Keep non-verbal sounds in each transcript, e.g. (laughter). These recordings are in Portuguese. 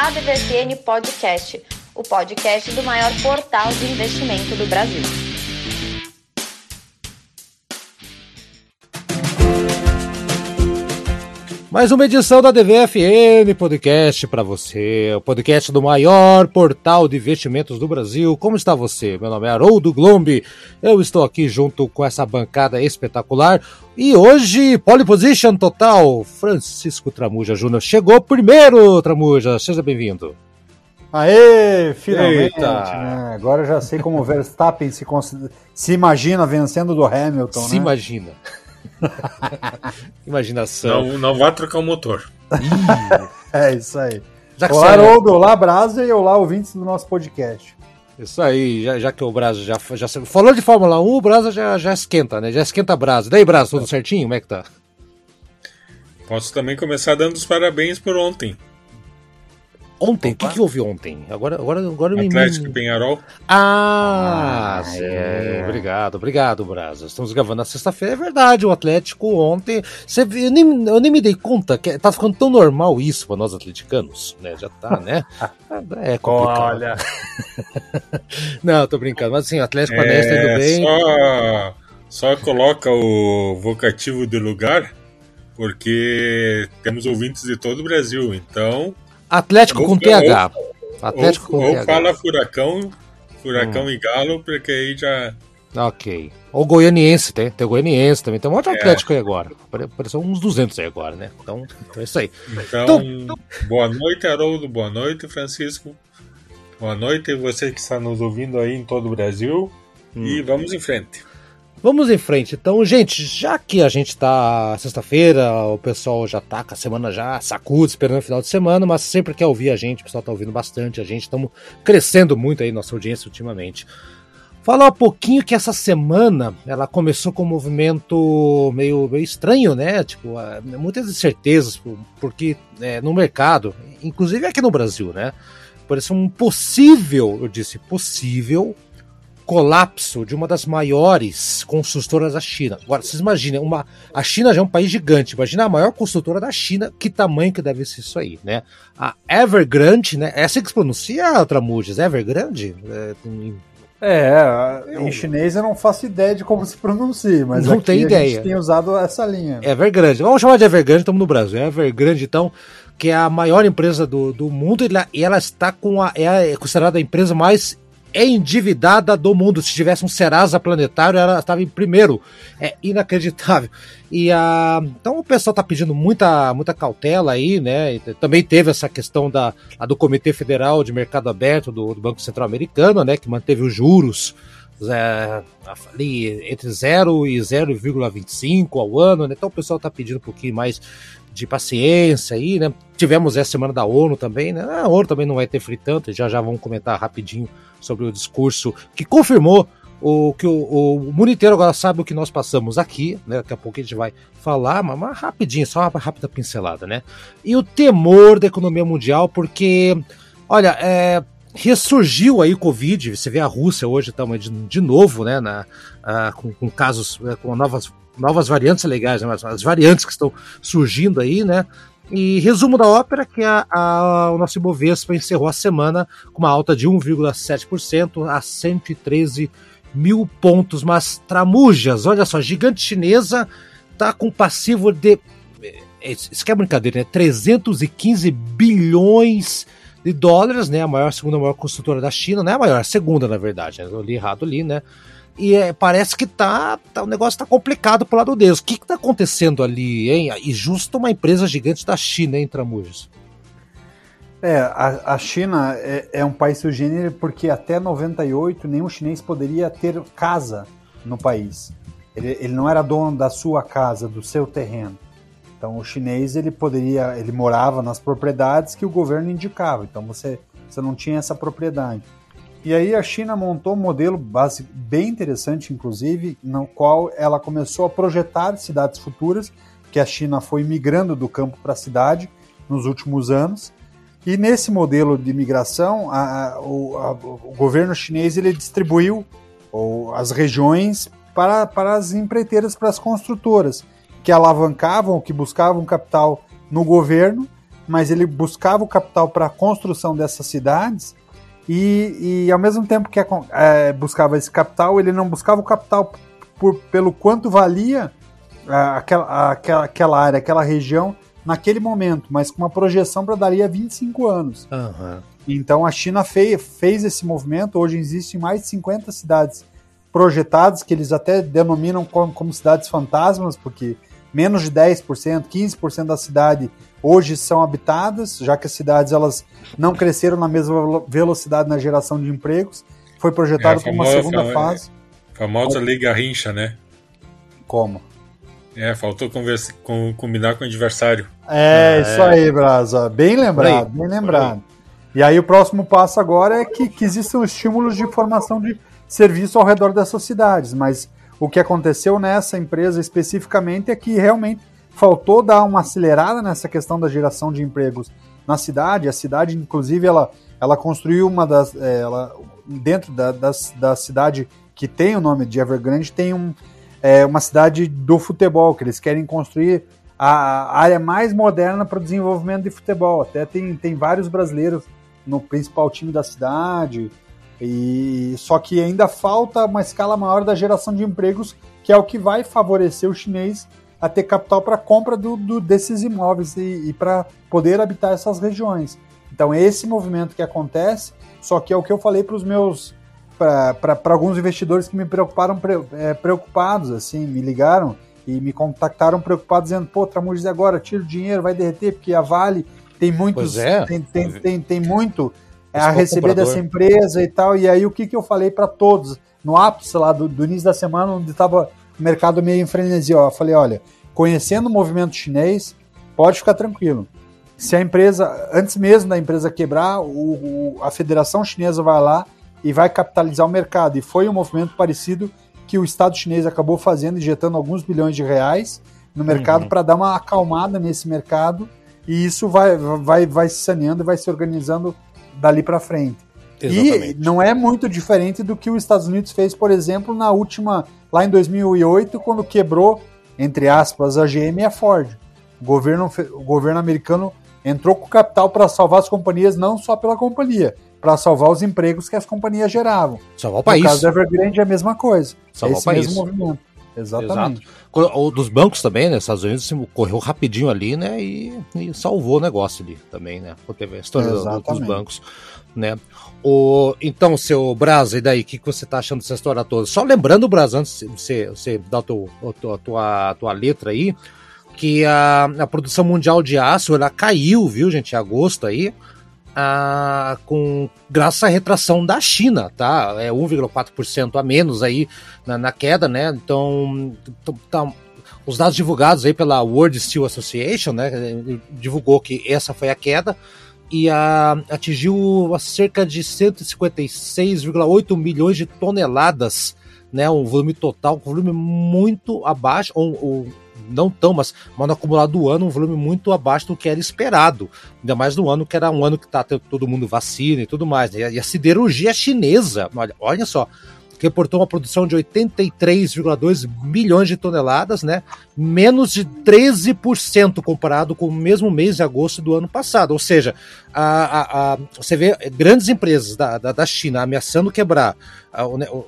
ADVFN Podcast, o podcast do maior portal de investimento do Brasil. Mais uma edição da DVFN Podcast para você, o podcast do maior portal de investimentos do Brasil. Como está você? Meu nome é Haroldo Glombi, eu estou aqui junto com essa bancada espetacular e hoje, pole position total, Francisco Tramuja Júnior chegou primeiro, Tramuja, seja bem-vindo. Aê, finalmente! Né? Agora eu já sei como o Verstappen se, se imagina vencendo do Hamilton, Se né? imagina. (laughs) Imaginação. Não, não vai trocar o motor. é isso aí. Já olá, Haroldo, olá, Brasa e olá, ouvintes do nosso podcast. Isso aí, já, já que o Brasa já, já falou de Fórmula 1, o Brasa já, já esquenta, né? Já esquenta Brasa. Daí, Brasa, tudo certinho? Como é que tá? Posso também começar dando os parabéns por ontem. Ontem? O que, que houve ontem? Agora, agora, agora me. Atlético Penharol. Ah, ah é. obrigado, obrigado, Brasa. Estamos gravando na sexta-feira, é verdade. O Atlético ontem. Você, eu, nem, eu nem me dei conta que tá ficando tão normal isso para nós atleticanos, né? Já tá, né? (laughs) É complicado. Olha. (laughs) Não, tô brincando, mas assim, o Atlético Paranaense é, tá indo bem. Só, só coloca o vocativo de lugar, porque temos ouvintes de todo o Brasil, então. Atlético com TH. Atlético ou, com ou TH. fala Furacão, Furacão hum. e Galo, porque aí já. Ok. Ou Goianiense, tem, tem Goianiense também. Tem um monte de Atlético é. aí agora. Apareceu uns 200 aí agora, né? Então, então é isso aí. Então, então, boa noite, Haroldo. Boa noite, Francisco. Boa noite, você que está nos ouvindo aí em todo o Brasil. Hum. E vamos em frente. Vamos em frente. Então, gente, já que a gente tá sexta-feira, o pessoal já tá com a semana já sacude, esperando o final de semana, mas sempre quer ouvir a gente, o pessoal tá ouvindo bastante a gente, estamos crescendo muito aí nossa audiência ultimamente. Falar um pouquinho que essa semana ela começou com um movimento meio, meio estranho, né? Tipo, muitas incertezas, porque é, no mercado, inclusive aqui no Brasil, né? Parece um possível, eu disse possível, colapso de uma das maiores construtoras da China. Agora, vocês imaginem, uma, a China já é um país gigante, imagina a maior construtora da China, que tamanho que deve ser isso aí, né? A Evergrande, né? É assim que se pronuncia, Tramujas? Evergrande? É, é, em chinês eu não faço ideia de como se pronuncia, mas não tem ideia. a gente tem usado essa linha. Evergrande. Vamos chamar de Evergrande, estamos no Brasil. Evergrande, então, que é a maior empresa do, do mundo e ela, e ela está com a. É considerada a empresa mais endividada do mundo. Se tivesse um Serasa planetário, ela estava em primeiro. É inacreditável. E a, então o pessoal está pedindo muita, muita cautela aí, né? E também teve essa questão da, do Comitê Federal de Mercado Aberto do, do Banco Central Americano, né? Que manteve os juros é, ali entre 0 e 0,25 ao ano, né? Então o pessoal está pedindo um pouquinho mais de paciência aí, né? Tivemos essa semana da ONU também, né? A ONU também não vai ter tanto, já já vamos comentar rapidinho sobre o discurso que confirmou o que o, o mundo inteiro agora sabe o que nós passamos aqui, né? Daqui a pouco a gente vai falar, mas, mas rapidinho, só uma rápida pincelada, né? E o temor da economia mundial, porque, olha, é, ressurgiu aí o Covid, você vê a Rússia hoje tá, de, de novo, né? Na, a, com, com, casos, é, com novas, novas variantes legais, né, as variantes que estão surgindo aí, né? E resumo da ópera que a, a, o nosso Ibovespa encerrou a semana com uma alta de 1,7% a 113 mil pontos. Mas Tramujas, olha só, gigante chinesa tá com passivo de. É, isso que é brincadeira, né? 315 bilhões de dólares, né? A maior, segunda maior construtora da China, não é a maior, a segunda, na verdade. Né? Eu li errado ali, né? E é, parece que tá, tá, o negócio tá complicado pro lado deles. O que que tá acontecendo ali, hein? E justo uma empresa gigante da China, hein, Tramujas? É, a, a China é, é, um país sugênero porque até 98 nenhum chinês poderia ter casa no país. Ele, ele não era dono da sua casa, do seu terreno. Então o chinês ele poderia, ele morava nas propriedades que o governo indicava. Então você, você não tinha essa propriedade. E aí a China montou um modelo base, bem interessante, inclusive, no qual ela começou a projetar cidades futuras, que a China foi migrando do campo para a cidade nos últimos anos. E nesse modelo de migração, a, a, o, a, o, governo chinês ele distribuiu ou, as regiões para, para as empreiteiras, para as construtoras, que alavancavam, que buscavam capital no governo mas ele buscava o capital para a construção dessas cidades e, e ao mesmo tempo que é, buscava esse capital, ele não buscava o capital por, pelo quanto valia aquela, aquela, aquela área, aquela região naquele momento, mas com uma projeção para dali a 25 anos. Uhum. Então a China fez, fez esse movimento, hoje existem mais de 50 cidades projetadas, que eles até denominam como, como cidades fantasmas, porque menos de 10%, 15% da cidade hoje são habitadas, já que as cidades elas não cresceram na mesma velocidade na geração de empregos. Foi projetado é, como uma segunda fase. Famosa Lei Garrincha, né? Como? É, faltou conversa, com, combinar com o adversário. É, é, isso aí, Brasa. Bem lembrado, bem lembrado. E aí o próximo passo agora é que, que existam estímulos de formação de serviço ao redor dessas cidades. Mas o que aconteceu nessa empresa especificamente é que realmente faltou dar uma acelerada nessa questão da geração de empregos na cidade. A cidade, inclusive, ela, ela construiu uma das. É, ela, dentro da, da cidade que tem o nome de Evergrande, tem um, é, uma cidade do futebol, que eles querem construir a área mais moderna para o desenvolvimento de futebol. Até tem, tem vários brasileiros no principal time da cidade. E só que ainda falta uma escala maior da geração de empregos, que é o que vai favorecer o chinês a ter capital para compra do, do, desses imóveis e, e para poder habitar essas regiões. Então, é esse movimento que acontece, só que é o que eu falei para os meus. para alguns investidores que me preocuparam pre, é, preocupados, assim, me ligaram e me contactaram preocupados, dizendo: pô, Tramujas, agora? Tira o dinheiro, vai derreter, porque a Vale tem muitos. É. Tem, tem, tem, tem muito é, a receber comprador. dessa empresa e tal. E aí, o que, que eu falei para todos? No ápice lá do, do início da semana, onde estava mercado meio em frenesia. Ó. Eu falei, olha, conhecendo o movimento chinês, pode ficar tranquilo. Se a empresa, antes mesmo da empresa quebrar, o, o, a Federação Chinesa vai lá e vai capitalizar o mercado. E foi um movimento parecido que o Estado chinês acabou fazendo, injetando alguns bilhões de reais no mercado uhum. para dar uma acalmada nesse mercado. E isso vai, vai, vai se saneando e vai se organizando dali para frente. Exatamente. E não é muito diferente do que os Estados Unidos fez, por exemplo, na última, lá em 2008, quando quebrou, entre aspas, a GM e a Ford. O governo, o governo americano entrou com capital para salvar as companhias, não só pela companhia, para salvar os empregos que as companhias geravam. Salvar o país. No caso da Evergrande é a mesma coisa. Salvar é esse o país. mesmo movimento. Exatamente. Exato. O dos bancos também, né? Estados Unidos assim, correu rapidinho ali, né? E, e salvou o negócio ali também, né? Teve a história dos bancos né? O, então, seu Brasa, e daí, o que, que você tá achando dessa história toda? Só lembrando, Brasa, antes de você, você dar a tua, a tua, a tua letra aí, que a, a produção mundial de aço, ela caiu, viu, gente, em agosto aí, a, com, graças à retração da China, tá? É 1,4% a menos aí na, na, queda, né? Então, tá, os dados divulgados aí pela World Steel Association, né, divulgou que essa foi a queda, e a, atingiu cerca de 156,8 milhões de toneladas, né, um volume total, um volume muito abaixo, ou, ou não tão, mas, mas no acumulado do ano, um volume muito abaixo do que era esperado. Ainda mais no ano que era um ano que tá todo mundo vacina e tudo mais. Né? E a siderurgia chinesa, olha, olha só, reportou uma produção de 83,2 milhões de toneladas, né? Menos de 13% comparado com o mesmo mês de agosto do ano passado. Ou seja, a, a, a você vê grandes empresas da, da, da China ameaçando quebrar.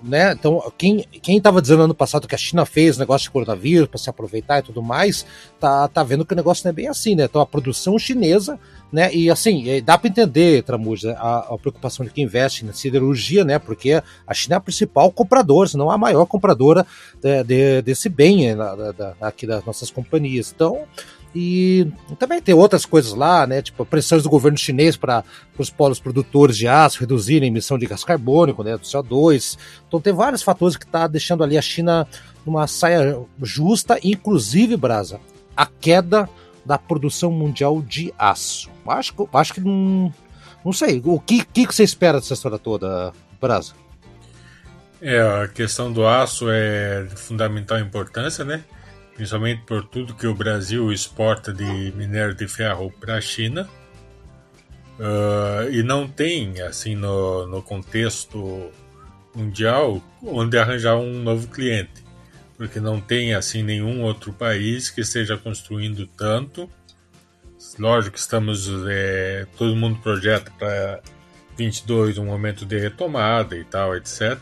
Né? Então, quem estava dizendo ano passado que a China fez negócio de coronavírus para se aproveitar e tudo mais, tá, tá vendo que o negócio não é bem assim, né? Então, a produção chinesa né? E assim, é, dá para entender, Tramuja, a, a, preocupação de quem investe na siderurgia, né? Porque a China é a principal compradora, se não a maior compradora de, de, desse bem né? da, da, aqui das nossas companhias. Então, e também tem outras coisas lá, né? Tipo, pressões do governo chinês para os polos produtores de aço reduzirem a emissão de gás carbônico, né? Do CO2. Então tem vários fatores que tá deixando ali a China numa saia justa, inclusive, Brasa, a queda da produção mundial de aço. Acho, acho que não. Não sei. O que, que você espera dessa história toda, Brasa? É, a questão do aço é de fundamental importância, né? Principalmente por tudo que o Brasil exporta de minério de ferro para a China. Uh, e não tem, assim, no, no contexto mundial, onde arranjar um novo cliente. Porque não tem, assim, nenhum outro país que esteja construindo tanto lógico que estamos, é, todo mundo projeta para 22 um momento de retomada e tal, etc.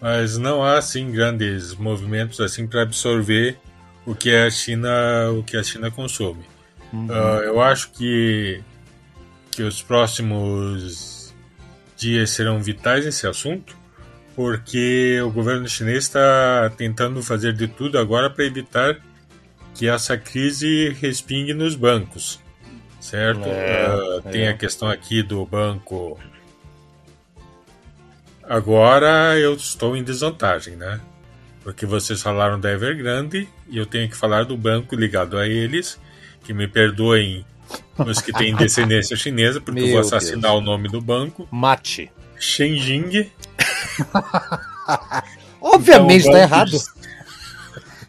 Mas não há assim grandes movimentos assim para absorver o que a China, o que a China consome. Uhum. Uh, eu acho que que os próximos dias serão vitais nesse assunto, porque o governo chinês está tentando fazer de tudo agora para evitar que essa crise respingue nos bancos, certo? É, uh, é. Tem a questão aqui do banco. Agora eu estou em desvantagem, né? Porque vocês falaram da Evergrande e eu tenho que falar do banco ligado a eles, que me perdoem os que têm (laughs) descendência chinesa, porque Meu eu vou assassinar Deus. o nome do banco. Mate. Shenjing. (laughs) Obviamente então, tá errado. (laughs)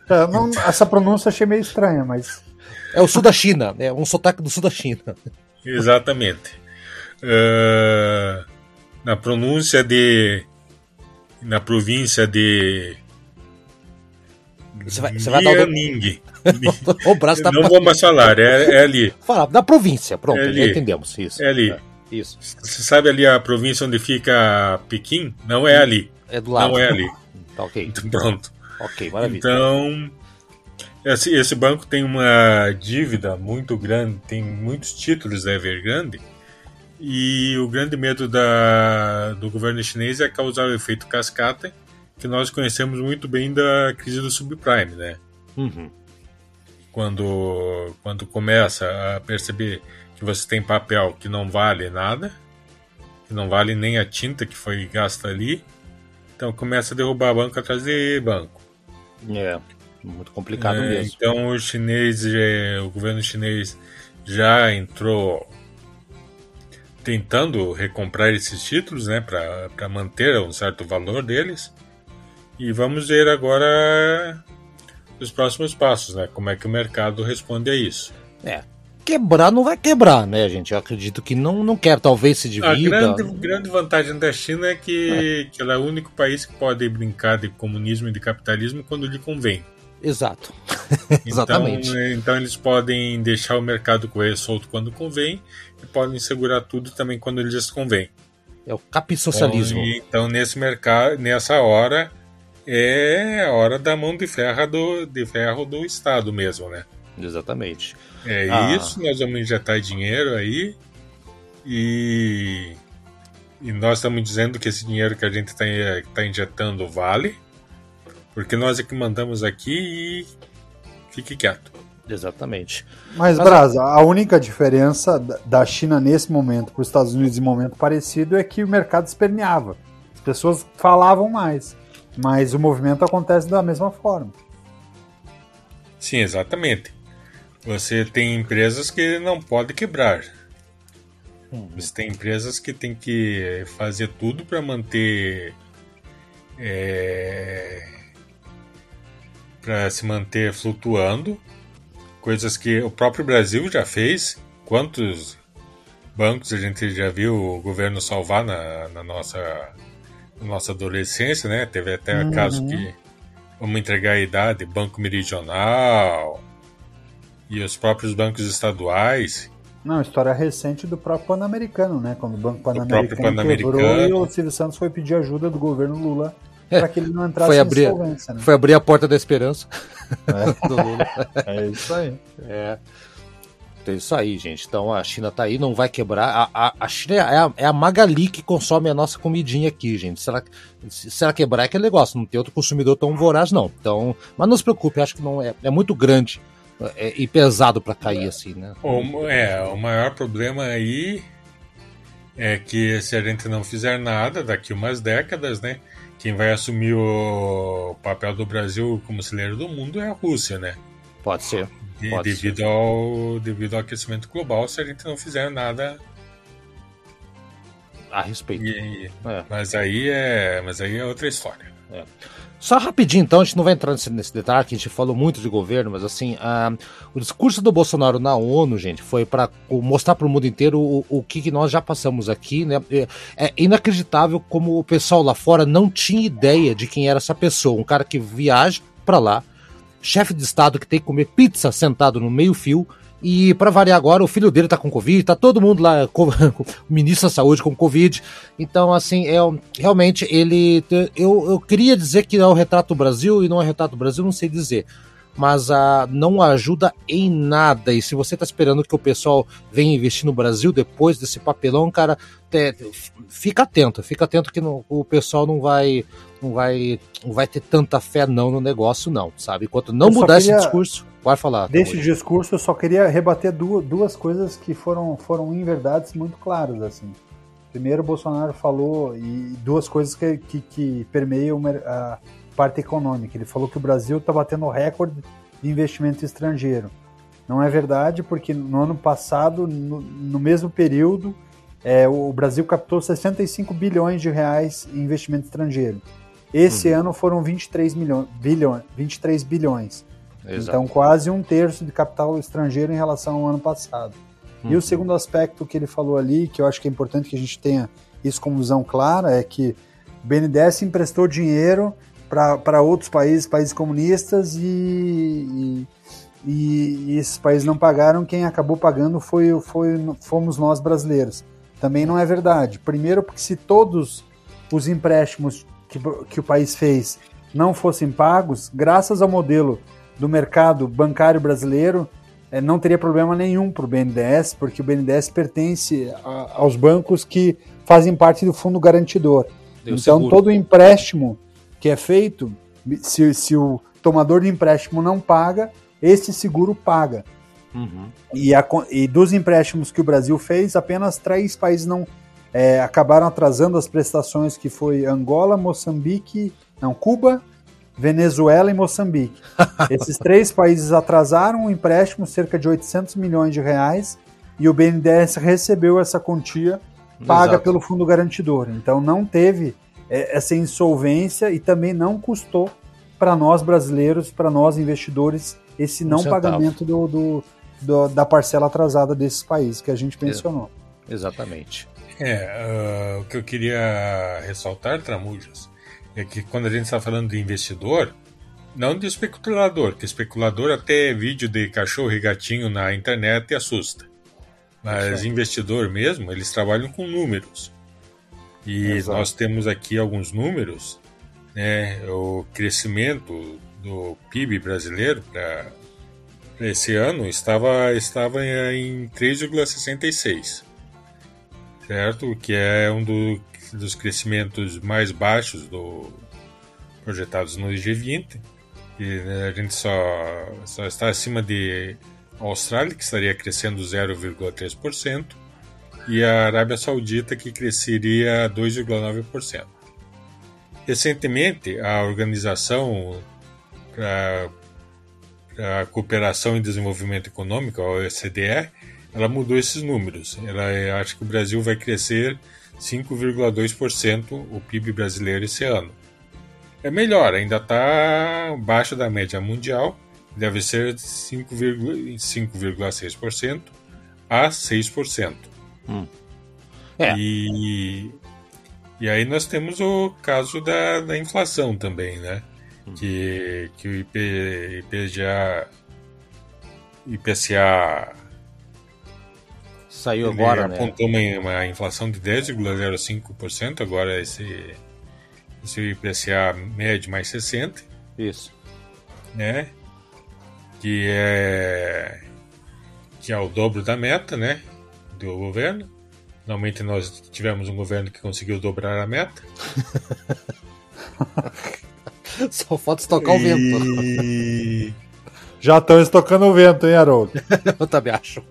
É, não, essa pronúncia achei meio estranha, mas. É o sul da China, é um sotaque do sul da China. Exatamente. Uh, na pronúncia de. Na província de. Você vai, você vai dar o... (laughs) o braço tá Não vou mais falar, é, é ali. Fala, da província, pronto, é já entendemos isso. É ali. É, isso. Você sabe ali a província onde fica Pequim? Não é ali. É do lado. Não é ali. (laughs) Tá ok. Então, pronto. Ok, maravilha. Então, esse, esse banco tem uma dívida muito grande, tem muitos títulos da Evergrande. E o grande medo da, do governo chinês é causar o efeito cascata, que nós conhecemos muito bem da crise do subprime, né? Uhum quando, quando começa a perceber que você tem papel que não vale nada, que não vale nem a tinta que foi gasta ali, então começa a derrubar banco atrás de banco. É, muito complicado é, mesmo. Então o chinês, é, o governo chinês já entrou tentando recomprar esses títulos, né, para manter um certo valor deles. E vamos ver agora os próximos passos, né? Como é que o mercado responde a isso. É. Quebrar não vai quebrar, né, gente? Eu acredito que não, não quer, talvez se divida. A grande, grande vantagem da China é que, é que ela é o único país que pode brincar de comunismo e de capitalismo quando lhe convém. Exato. Então, (laughs) Exatamente. Então eles podem deixar o mercado correr solto quando convém e podem segurar tudo também quando lhes convém. É o capissocialismo. Então, então nesse mercado, nessa hora, é a hora da mão de ferro do, de ferro do Estado mesmo, né? Exatamente. É ah. isso, nós vamos injetar dinheiro aí e, e nós estamos dizendo que esse dinheiro que a gente está tá injetando vale, porque nós é que mandamos aqui e fique quieto. Exatamente. Mas, Mas Brasa, a única diferença da China nesse momento para os Estados Unidos em momento parecido é que o mercado esperneava. As pessoas falavam mais. Mas o movimento acontece da mesma forma. Sim, exatamente. Você tem empresas que não pode quebrar. Uhum. Você tem empresas que tem que fazer tudo para manter. É, para se manter flutuando. Coisas que o próprio Brasil já fez. Quantos bancos a gente já viu o governo salvar na, na nossa nossa adolescência, né? Teve até uhum. caso que vamos entregar a idade, Banco Meridional e os próprios bancos estaduais. Não, história recente do próprio Pan-Americano, né? Quando o Banco Pan-Americano Pan quebrou e o Silvio Santos foi pedir ajuda do governo Lula é, para que ele não entrasse foi abrir, né? Foi abrir a porta da esperança é. (laughs) do Lula. É isso aí. É. É isso aí, gente. Então a China tá aí, não vai quebrar. A, a, a China é a, é a, Magali que consome a nossa comidinha aqui, gente. Se ela, quebrar, é aquele negócio. Não tem outro consumidor tão voraz, não. Então, mas não se preocupe, acho que não é, é muito grande é, e pesado para cair assim, né? O, é, o maior problema aí é que se a gente não fizer nada daqui umas décadas, né? Quem vai assumir o papel do Brasil como celeiro do mundo é a Rússia, né? Pode ser devido, ao, devido ao aquecimento global, se a gente não fizer nada a respeito. E, é. Mas aí é, mas aí é outra história. É. Só rapidinho, então, a gente não vai entrar nesse, nesse detalhe, que a gente falou muito de governo, mas assim, o discurso do Bolsonaro na ONU, gente, foi para mostrar para o mundo inteiro o, o que, que, nós já passamos aqui, né? É, é, inacreditável como o pessoal lá fora não tinha ideia de quem era essa pessoa, um cara que viaja para lá, chefe de Estado que tem que comer pizza sentado no meio-fio E para variar agora, o filho dele tá com Covid, tá todo mundo lá, (laughs) com, o ministro da Saúde com Covid. Então, assim, é, realmente ele. Eu, eu queria dizer que é o retrato do Brasil e não é o retrato do Brasil, não sei dizer. Mas ah, não ajuda em nada. E se você tá esperando que o pessoal venha investir no Brasil depois desse papelão, cara, te, fica atento, fica atento que no, o pessoal não vai, não vai, não vai ter tanta fé não no negócio, não, sabe? Enquanto não mudar queria... esse discurso Pode falar. Desse discurso, eu só queria rebater duas, duas coisas que foram, foram inverdades muito claras. assim. Primeiro, Bolsonaro falou, e duas coisas que, que, que permeiam a parte econômica. Ele falou que o Brasil está batendo recorde de investimento estrangeiro. Não é verdade, porque no ano passado, no, no mesmo período, é, o Brasil captou 65 bilhões de reais em investimento estrangeiro. Esse uhum. ano foram 23, milhões, bilhões, 23 bilhões. Exato. Então, quase um terço de capital estrangeiro em relação ao ano passado. Uhum. E o uhum. segundo aspecto que ele falou ali, que eu acho que é importante que a gente tenha isso como visão clara, é que o BNDES emprestou dinheiro para outros países, países comunistas, e, e, e, esses países não pagaram. Quem acabou pagando foi, foi, fomos nós brasileiros. Também não é verdade. Primeiro, porque se todos os empréstimos que, que o país fez não fossem pagos, graças ao modelo do mercado bancário brasileiro, é, não teria problema nenhum para o BNDES, porque o BNDES pertence a, aos bancos que fazem parte do fundo garantidor. Deu então, seguro. todo empréstimo que é feito, se, se, o tomador de empréstimo não paga, esse seguro paga. Uhum. E, a, e, dos empréstimos que o Brasil fez, apenas três países não é, acabaram atrasando as prestações, que foi Angola, Moçambique, não, Cuba, Venezuela e Moçambique. (laughs) Esses três países atrasaram o empréstimo, cerca de 800 milhões de reais, e o BNDES recebeu essa quantia paga Exato. pelo fundo garantidor. Então não teve essa insolvência e também não custou para nós brasileiros, para nós investidores, esse não pagamento do, do, do, da parcela atrasada desses países que a gente mencionou. Exatamente. É, uh, o que eu queria ressaltar, Tramujas, é que quando a gente está falando de investidor, não de especulador, que especulador até vídeo de cachorro e gatinho na internet assusta. Mas é. investidor mesmo, eles trabalham com números. E Exato. nós temos aqui alguns números, né? O crescimento do PIB brasileiro para esse ano estava, estava em 3,66, certo? Que é um do, dos crescimentos mais baixos do projetados no G20. E né, a gente só, só está acima de Austrália, que estaria crescendo 0,3%, e a Arábia Saudita, que cresceria 2,9%. Recentemente, a Organização para a Cooperação e Desenvolvimento Econômico, a OCDE, ela mudou esses números. Ela acha que o Brasil vai crescer 5,2% o PIB brasileiro esse ano. É melhor, ainda está abaixo da média mundial, deve ser 5,6% a 6%. Hum. É. E, e aí nós temos o caso da, da inflação também, né? Hum. Que, que o IP, IPGA, IPCA Saiu agora, apontou né? uma, uma inflação de 10,05%, agora esse, esse IPCA médio mais 60%. Isso. Né? Que é, que é o dobro da meta, né? Do governo. Normalmente nós tivemos um governo que conseguiu dobrar a meta. (laughs) Só falta estocar e... o vento. Já estão estocando o vento, hein, Haroldo? (laughs) Eu também acho.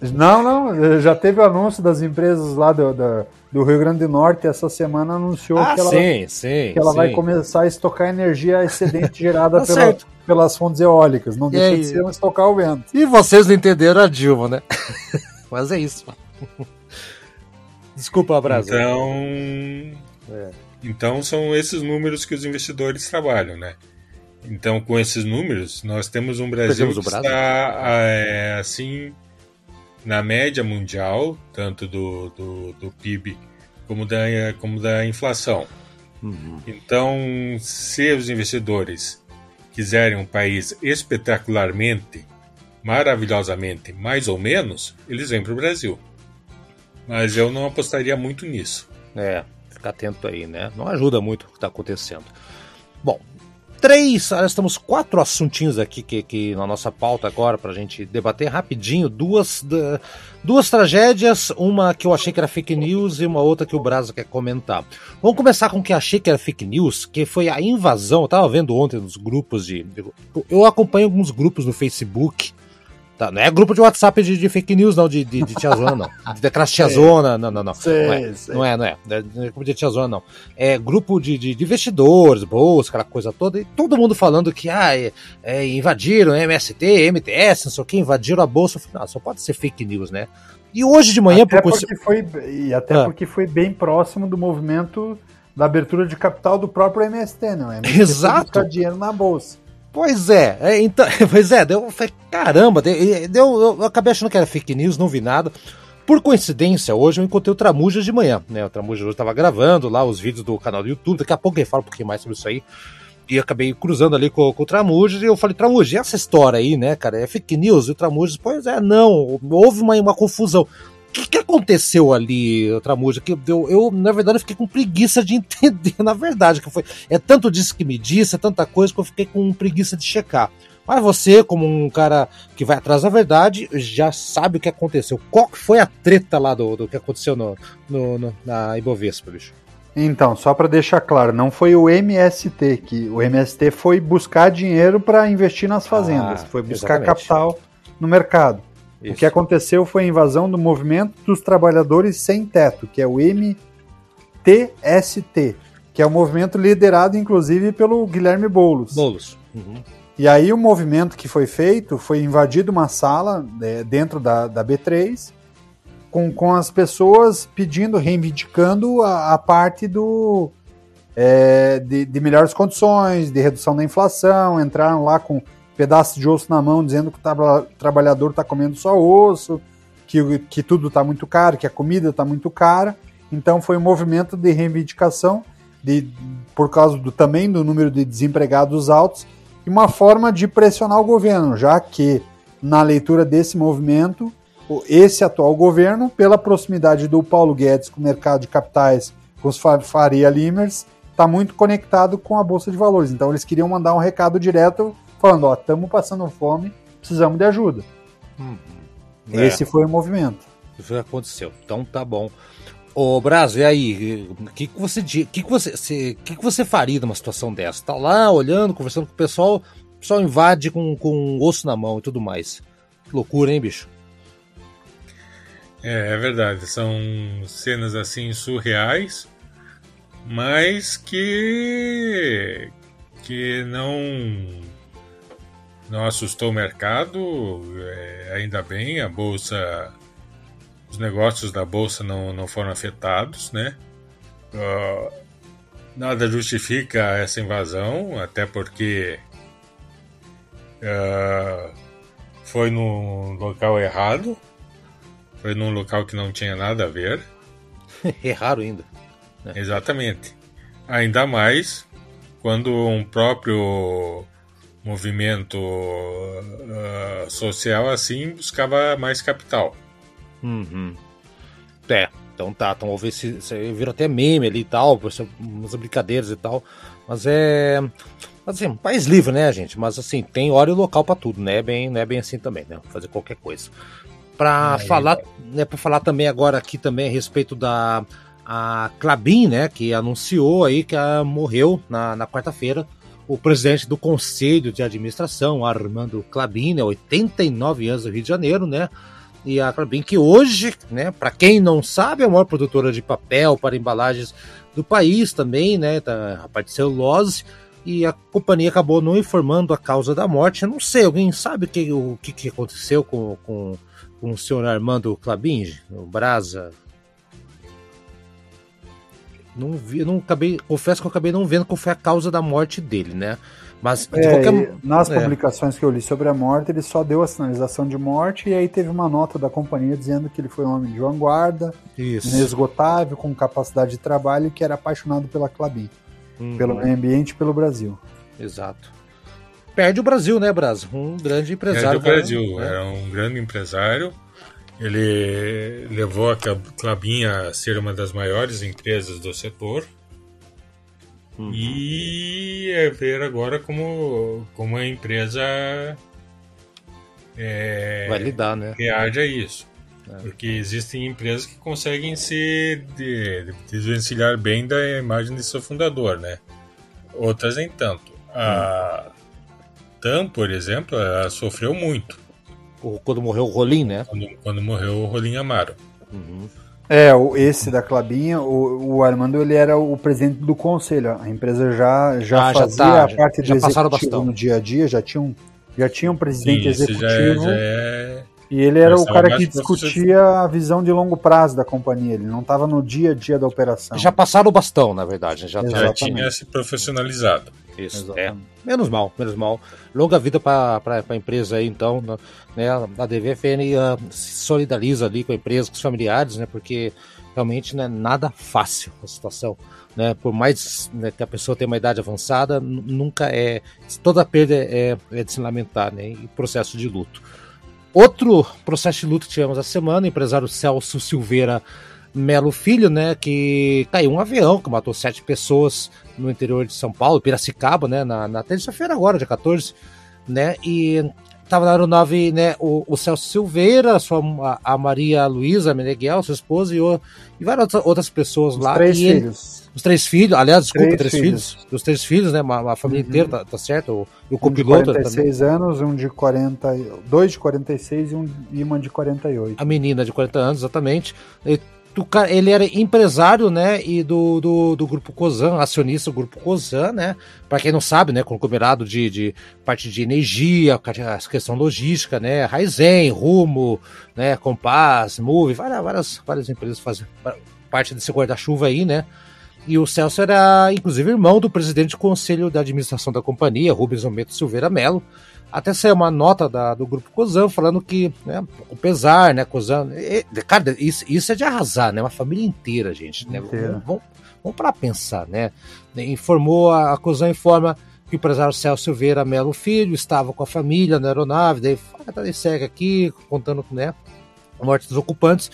Não, não, já teve o anúncio das empresas lá do, do, do Rio Grande do Norte essa semana anunciou ah, que ela, sim, sim, que ela sim. vai começar a estocar energia excedente (laughs) gerada tá pela, pelas fontes eólicas. Não deixa de ser um estocar o vento. E vocês não entenderam a Dilma, né? Mas é isso. (laughs) Desculpa, Brasil. Então, é. então são esses números que os investidores trabalham, né? Então, com esses números, nós temos um Brasil que está é, assim na média mundial, tanto do, do, do PIB como da, como da inflação. Uhum. Então, se os investidores quiserem um país espetacularmente maravilhosamente mais ou menos, eles vêm para o Brasil. Mas eu não apostaria muito nisso. É, ficar atento aí, né? Não ajuda muito o que está acontecendo. Bom, três, nós temos quatro assuntinhos aqui que, que na nossa pauta agora para a gente debater rapidinho. Duas, duas tragédias, uma que eu achei que era fake news e uma outra que o Brasa quer comentar. Vamos começar com o que achei que era fake news, que foi a invasão. Eu tava vendo ontem nos grupos de. Eu acompanho alguns grupos no Facebook Tá, não é grupo de WhatsApp de, de fake news, não, de, de, de tiazona, não. De daquelas tiazona, não, não, não. Sei, não, é, sei. não é, não é. Não é grupo de tiazona, não. É grupo de, de, de investidores, bolsa, aquela coisa toda. E todo mundo falando que, ah, é, é, invadiram MST, MTS, não sei o que, invadiram a bolsa. Não, só pode ser fake news, né? E hoje de manhã... Até porque foi, e até ah. porque foi bem próximo do movimento da abertura de capital do próprio MST, não é? (laughs) Exato. dinheiro na bolsa. Pois é, é então, (laughs) pois é, deu, falei, caramba, deu, eu, eu acabei achando que era fake news, não vi nada. Por coincidência, hoje eu encontrei o Tramujas de manhã, né? O Tramujas hoje estava gravando lá os vídeos do canal do YouTube, daqui a pouco ele fala um pouquinho mais sobre isso aí. E acabei cruzando ali com, com o Tramujas e eu falei, Tramujas, e essa história aí, né, cara? É fake news? E o Tramujas, pois é, não, houve uma, uma confusão. O que, que aconteceu ali, Tramuja? Que eu, eu, na verdade, fiquei com preguiça de (laughs) entender, na verdade, que foi. É tanto disso que me disse, é tanta coisa que eu fiquei com preguiça de checar. Mas você, como um cara que vai atrás da verdade, já sabe o que aconteceu. Qual foi a treta lá do, do que aconteceu no, no, no na Ibovespa, bicho? Então, só para deixar claro, não foi o MST que o MST foi buscar dinheiro para investir nas fazendas, ah, foi buscar exatamente. capital no mercado. Isso. O que aconteceu foi a invasão do movimento dos trabalhadores sem teto, que é o MTST, que é o um movimento liderado inclusive pelo Guilherme Boulos. Boulos. Uhum. E aí o movimento que foi feito foi invadido uma sala é, dentro da, da B3 com, com as pessoas pedindo, reivindicando a, a parte do é, de, de melhores condições, de redução da inflação, entraram lá com pedaço de osso na mão dizendo que o tra trabalhador está comendo só osso, que, que tudo está muito caro, que a comida está muito cara. Então foi um movimento de reivindicação de, por causa do, também do número de desempregados altos e uma forma de pressionar o governo, já que na leitura desse movimento, esse atual governo, pela proximidade do Paulo Guedes com o mercado de capitais, com os Faria Limers, está muito conectado com a Bolsa de Valores. Então eles queriam mandar um recado direto falando, ó, estamos passando fome, precisamos de ajuda. Hum, Esse é. foi o movimento. Isso aconteceu. Então tá bom. Ô Brasil, e aí? O que, que você que, que você se, que, que você faria numa situação dessa? Tá lá olhando, conversando com o pessoal, o pessoal invade com, com um osso na mão e tudo mais. Que loucura, hein, bicho? É, é verdade. São cenas assim surreais, mas que que não não assustou o mercado, é, ainda bem, a bolsa, os negócios da bolsa não, não foram afetados, né? Uh, nada justifica essa invasão, até porque uh, foi no local errado, foi num local que não tinha nada a ver. (laughs) Erraram ainda. Né? Exatamente. Ainda mais quando um próprio movimento uh, social assim buscava mais capital. Uhum. É, então tá, então houve esse, viram até meme ali e tal, umas brincadeiras e tal, mas é assim, país livre, né, gente? Mas assim, tem hora e local para tudo, né? Bem, não é bem assim também, né? Fazer qualquer coisa. Para ah, falar, é. né, para falar também agora aqui também a respeito da a Clabin, né, que anunciou aí que morreu na, na quarta-feira o presidente do Conselho de Administração, Armando Clabin, né, 89 anos do Rio de Janeiro, né? E a Clabin que hoje, né, para quem não sabe, é a maior produtora de papel para embalagens do país também, né, tá, a parte de celulose, e a companhia acabou não informando a causa da morte. Eu não sei, alguém sabe o que, o que, que aconteceu com, com, com o senhor Armando Clabin, o Brasa, não vi, não acabei, confesso que eu acabei não vendo qual foi a causa da morte dele, né? Mas é, qualquer... nas é. publicações que eu li sobre a morte, ele só deu a sinalização de morte e aí teve uma nota da companhia dizendo que ele foi um homem de vanguarda, Isso. inesgotável, com capacidade de trabalho e que era apaixonado pela Clabin, uhum. pelo meio ambiente e pelo Brasil. Exato. perde o Brasil, né, Brasil? Um grande empresário. Perde o Brasil, né? era um grande empresário. Ele levou a Clabinha a ser uma das maiores empresas do setor. Uhum. E é ver agora como, como a empresa é, vai lidar, né? Reage a isso. É. Porque existem empresas que conseguem se de, desvencilhar bem da imagem de seu fundador, né? Outras nem tanto. A hum. TAM, por exemplo, ela sofreu muito. Quando morreu o Rolim, né? Quando, quando morreu o Rolim Amaro. Uhum. É, esse da Clabinha, o, o, Armando ele era o presidente do conselho. A empresa já, já ah, fazia já tá, a parte já, do já executivo no dia a dia, já tinha um, já tinha um presidente Sim, executivo. Já é, já é... E ele era o cara que discutia a visão de longo prazo da companhia. Ele não estava no dia a dia da operação. Já passaram o bastão, na verdade. Já, já tinha se profissionalizado. Isso, é. Menos mal, menos mal. Longa vida para a empresa aí, então. Né, a DVFN uh, ah, se solidariza ali com a empresa, com os familiares, né? Porque realmente não é nada fácil a situação. Né? Por mais né, que a pessoa tenha uma idade avançada, nunca é. Toda perda é, é de se lamentar, né? E processo de luto. Outro processo de luto que tivemos a semana, o empresário Celso Silveira Melo Filho, né, que caiu um avião que matou sete pessoas no interior de São Paulo, Piracicaba, né, na, na terça-feira agora, dia 14, né, e estava na aeronave, né, o, o Celso Silveira, a, sua, a, Maria Luísa Meneghel, sua esposa, e, o, e várias outras pessoas os lá. Três filhos. Ele, os três filhos, aliás, desculpa, três, três filhos. filhos. Os três filhos, né, uma, família uhum. inteira, tá, tá, certo? O, o copiloto um de 46 também. anos, um de 40, dois de 46 e, um, e uma de 48. A menina de 40 anos, exatamente. E, ele era empresário, né, e do, do, do grupo Cosan, acionista do grupo Cosan, né, para quem não sabe, né, conglomerado de, de parte de energia, questão logística, né, Raizen, Rumo, né, Compass, Move, várias, várias, várias empresas fazem parte desse guarda-chuva aí, né, e o Celso era, inclusive, irmão do presidente do conselho da administração da companhia, Rubens Almeida Silveira Melo, até saiu uma nota da, do grupo Cozan falando que, né, o pesar, né, Cozan. cara, isso, isso é de arrasar, né? Uma família inteira, gente. Né? Vamos, vamos para pensar, né? Informou, a, a Cozan informa que o empresário Celso Silveira Melo Filho estava com a família na aeronave, daí, daí segue aqui, contando, né, a morte dos ocupantes.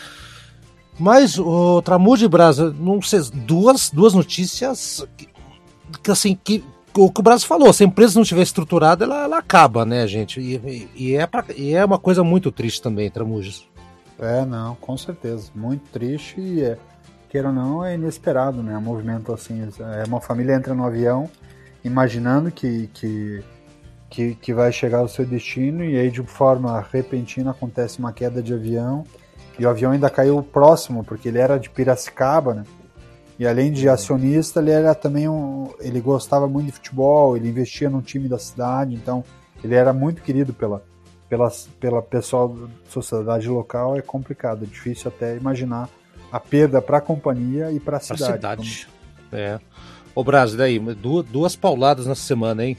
Mas o Tramude Brasa, não sei, duas, duas notícias que, que assim, que o que o Brasil falou, se a empresa não estiver estruturada, ela, ela acaba, né, gente? E, e, é pra, e é uma coisa muito triste também, Tramujas. É, não, com certeza. Muito triste e, é, queira ou não, é inesperado, né? Um movimento assim. É uma família entra no avião imaginando que, que, que, que vai chegar ao seu destino e aí de forma repentina acontece uma queda de avião e o avião ainda caiu próximo, porque ele era de Piracicaba, né? E além de acionista, ele era também um. Ele gostava muito de futebol, ele investia no time da cidade, então ele era muito querido pela, pela, pela pessoal da sociedade local. É complicado, é difícil até imaginar a perda para a companhia e para a cidade. cidade. É. Ô Brasil, daí, duas, duas pauladas na semana, hein?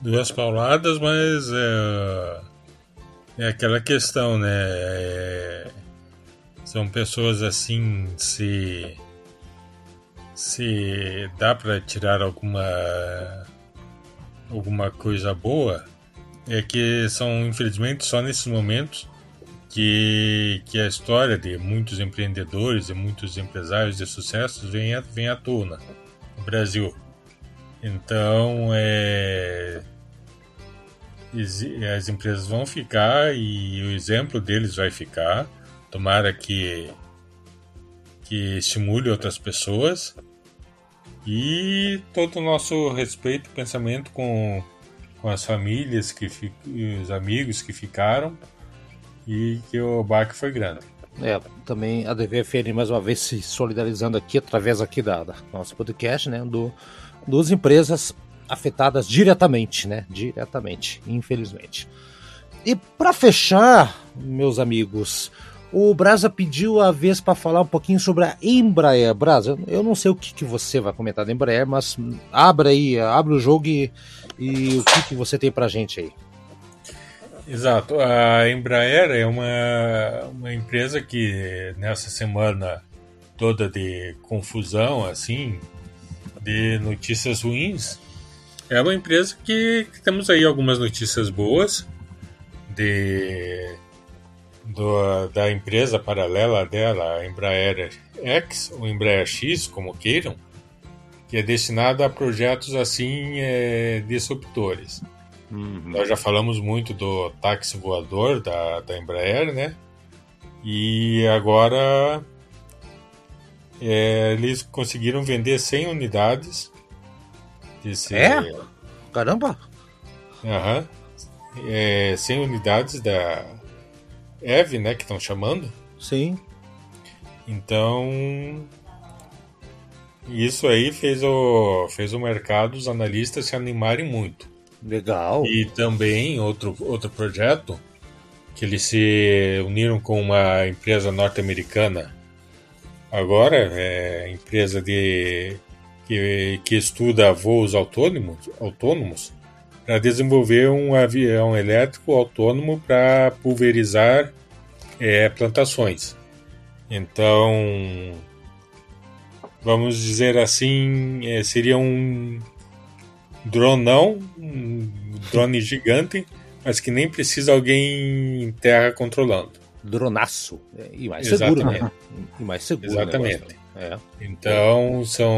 Duas pauladas, mas é, é aquela questão, né? É, são pessoas assim se se dá para tirar alguma alguma coisa boa é que são infelizmente só nesses momentos que, que a história de muitos empreendedores e muitos empresários de sucesso vem, vem à tona no Brasil. Então, é, as empresas vão ficar e o exemplo deles vai ficar. Tomara que que estimule outras pessoas e todo o nosso respeito e pensamento com, com as famílias que e os amigos que ficaram e que o baque foi grande. É, também a DVFN mais uma vez se solidarizando aqui através aqui da, da nosso podcast, né, do duas empresas afetadas diretamente, né, diretamente, infelizmente. E para fechar, meus amigos, o Brasa pediu a vez para falar um pouquinho sobre a Embraer. Brasa, eu não sei o que, que você vai comentar da Embraer, mas abra aí, abre o jogo e, e o que, que você tem para gente aí. Exato. A Embraer é uma, uma empresa que nessa semana toda de confusão, assim, de notícias ruins, é uma empresa que, que temos aí algumas notícias boas de do, da empresa paralela dela, a Embraer X ou Embraer X, como queiram, que é destinada a projetos assim é, disruptores. Uhum. Nós já falamos muito do táxi voador da, da Embraer, né? E agora é, eles conseguiram vender 100 unidades. Desse, é? Caramba! Aham. É, 100 unidades da EVE, né? Que estão chamando. Sim. Então. Isso aí fez o, fez o mercado, os analistas se animarem muito. Legal. E também outro, outro projeto que eles se uniram com uma empresa norte-americana agora, é empresa de que, que estuda voos autônomos, autônomos para desenvolver um avião elétrico autônomo para pulverizar é, plantações. Então, vamos dizer assim, é, seria um dronão, um drone gigante, mas que nem precisa alguém em terra controlando. Dronaço. E mais Exatamente. seguro, né? E mais seguro. Exatamente. É. Então são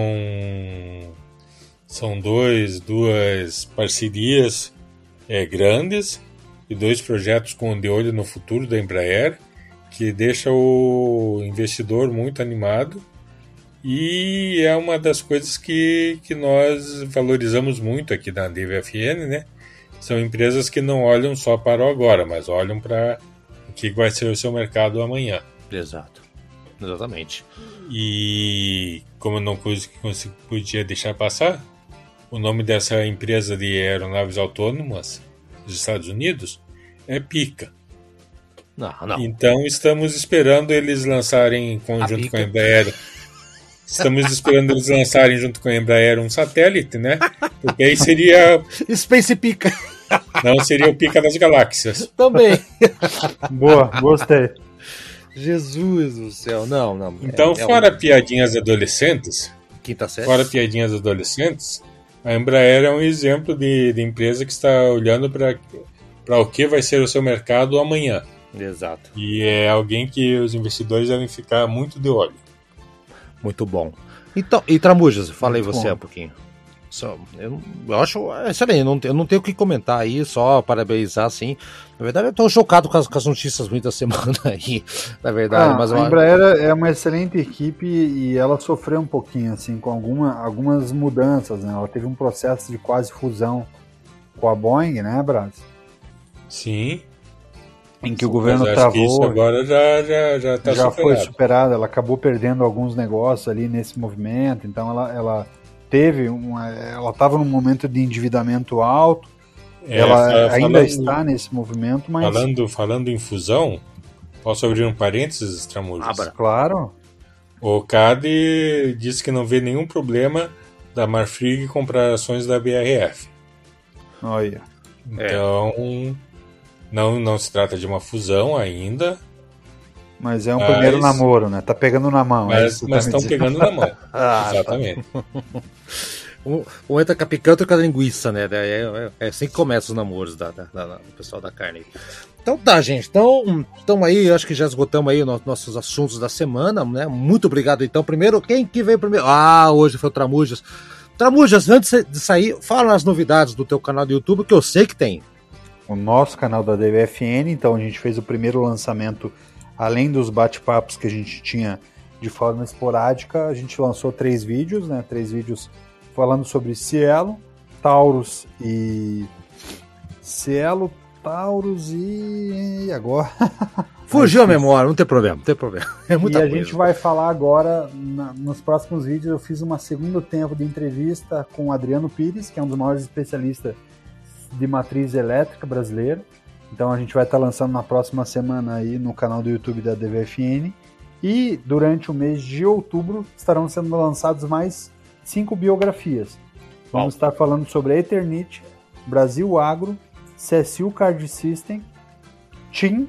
são dois duas parcerias é, grandes e dois projetos com de olho no futuro da Embraer que deixa o investidor muito animado e é uma das coisas que, que nós valorizamos muito aqui na DVFN, né? São empresas que não olham só para o agora, mas olham para o que vai ser o seu mercado amanhã. Exato. Exatamente. E como eu não podia deixar passar, o nome dessa empresa de aeronaves autônomas dos Estados Unidos é Pica. Não, não. Então estamos esperando eles lançarem a com a Embraer Estamos esperando eles lançarem junto com a Embraer um satélite, né? Porque aí seria. (laughs) Space Pica. Não, seria o Pica das Galáxias. Também. (laughs) Boa, gostei. Jesus do céu, não, não. Então, é, fora é um... piadinhas adolescentes. Quinta série. Fora piadinhas adolescentes, a Embraer é um exemplo de, de empresa que está olhando para o que vai ser o seu mercado amanhã. Exato. E é alguém que os investidores devem ficar muito de olho. Muito bom. Então, e Tramujas, fala aí você bom. um pouquinho. Só, eu, eu acho excelente, eu não, eu não tenho o que comentar aí, só parabenizar assim. Na verdade, eu estou chocado com as, com as, notícias ruins da semana (laughs) aí, na verdade. Ah, mas a Embraer é uma excelente equipe e ela sofreu um pouquinho assim com alguma, algumas mudanças. Né? Ela teve um processo de quase fusão com a Boeing, né, Brás? Sim em que o governo travou. isso agora já já já, tá já foi superado. Ela acabou perdendo alguns negócios ali nesse movimento. Então ela, ela teve uma, ela estava num momento de endividamento alto. É, ela ainda está nesse movimento, mas falando falando em fusão, posso abrir um parênteses, Tramujas? Abra. Claro. O CAD disse que não vê nenhum problema da Marfrig comprar ações da BRF. Olha. Então, é. Não, não se trata de uma fusão ainda. Mas é um mas... primeiro namoro, né? Tá pegando na mão. É mas tá estão pegando na mão. (laughs) ah, Exatamente. Tá. (laughs) um, um entra com a picanha, outro com a linguiça, né? É, é, é, assim que começam os namoros da, da, da, do pessoal da carne. Então tá, gente. Então, então aí, acho que já esgotamos aí os nossos assuntos da semana, né? Muito obrigado, então. Primeiro, quem que veio primeiro? Ah, hoje foi o Tramujas. Tramujas, antes de sair, fala as novidades do teu canal do YouTube, que eu sei que tem o nosso canal da DVFN. Então a gente fez o primeiro lançamento, além dos bate-papos que a gente tinha de forma esporádica, a gente lançou três vídeos, né? Três vídeos falando sobre Cielo, Taurus e Cielo, Taurus e, e agora. (laughs) Fugiu a memória, não tem problema, não tem problema. (laughs) É muita e a gente vai falar agora, na, nos próximos vídeos, eu fiz uma segundo tempo de entrevista com o Adriano Pires, que é um dos maiores especialistas de matriz elétrica brasileira. Então a gente vai estar lançando na próxima semana aí no canal do YouTube da DVFN. E durante o mês de outubro estarão sendo lançados mais cinco biografias. Vamos estar falando sobre a Eternit, Brasil Agro, CSU Card System, TIM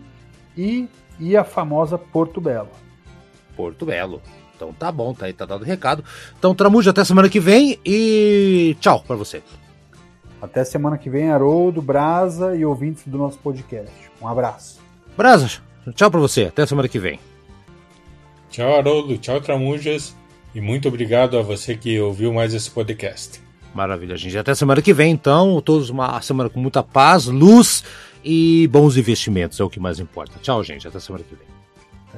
e, e a famosa Porto Belo. Porto Belo. Então tá bom, tá aí, tá dado o recado. Então, Tramujo, até semana que vem e tchau para você. Até semana que vem, Haroldo, Brasa e ouvintes do nosso podcast. Um abraço. Brasa, tchau pra você. Até semana que vem. Tchau, Haroldo. Tchau, Tramujas. E muito obrigado a você que ouviu mais esse podcast. Maravilha, gente. Até semana que vem, então. Todos uma semana com muita paz, luz e bons investimentos. É o que mais importa. Tchau, gente. Até semana que vem. E